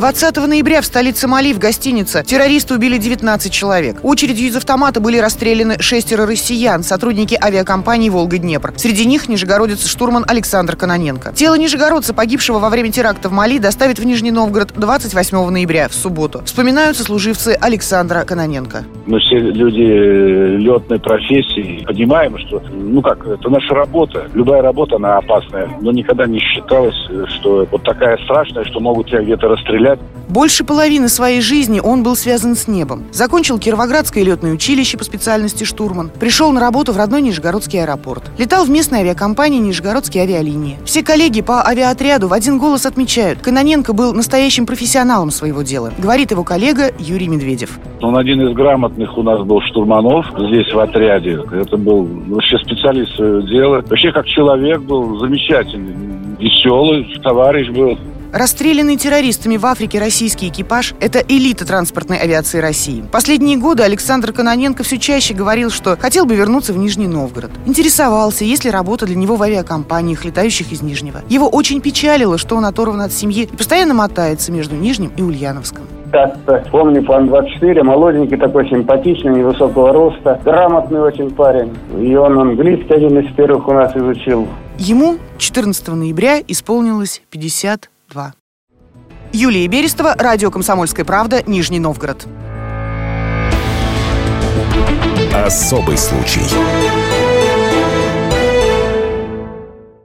20 ноября в столице Мали в гостинице террористы убили 19 человек. Очередью из автомата были расстреляны шестеро россиян, сотрудники авиакомпании «Волга-Днепр». Среди них нижегородец штурман Александр Кононенко. Тело нижегородца, погибшего во время теракта в Мали, доставят в Нижний Новгород 28 ноября, в субботу. Вспоминаются служивцы Александра Кононенко. Мы все люди э, летной профессии, понимаем, что, ну как, это наша работа. Любая работа, она опасная, но никогда не считалось, что вот такая страшная, что могут тебя где-то расстрелять взгляд. Больше половины своей жизни он был связан с небом. Закончил Кировоградское летное училище по специальности штурман. Пришел на работу в родной Нижегородский аэропорт. Летал в местной авиакомпании Нижегородские авиалинии. Все коллеги по авиаотряду в один голос отмечают, Кононенко был настоящим профессионалом своего дела, говорит его коллега Юрий Медведев. Он один из грамотных у нас был штурманов здесь в отряде. Это был вообще специалист своего дела. Вообще как человек был замечательный, веселый, товарищ был. Расстрелянный террористами в Африке российский экипаж – это элита транспортной авиации России. Последние годы Александр Кононенко все чаще говорил, что хотел бы вернуться в Нижний Новгород. Интересовался, есть ли работа для него в авиакомпаниях, летающих из Нижнего. Его очень печалило, что он оторван от семьи и постоянно мотается между Нижним и Ульяновском. Как-то помню, план 24, молоденький такой, симпатичный, невысокого роста, грамотный очень парень. И он английский один из первых у нас изучил. Ему 14 ноября исполнилось 50 2. Юлия Берестова, радио «Комсомольская правда», Нижний Новгород. Особый случай.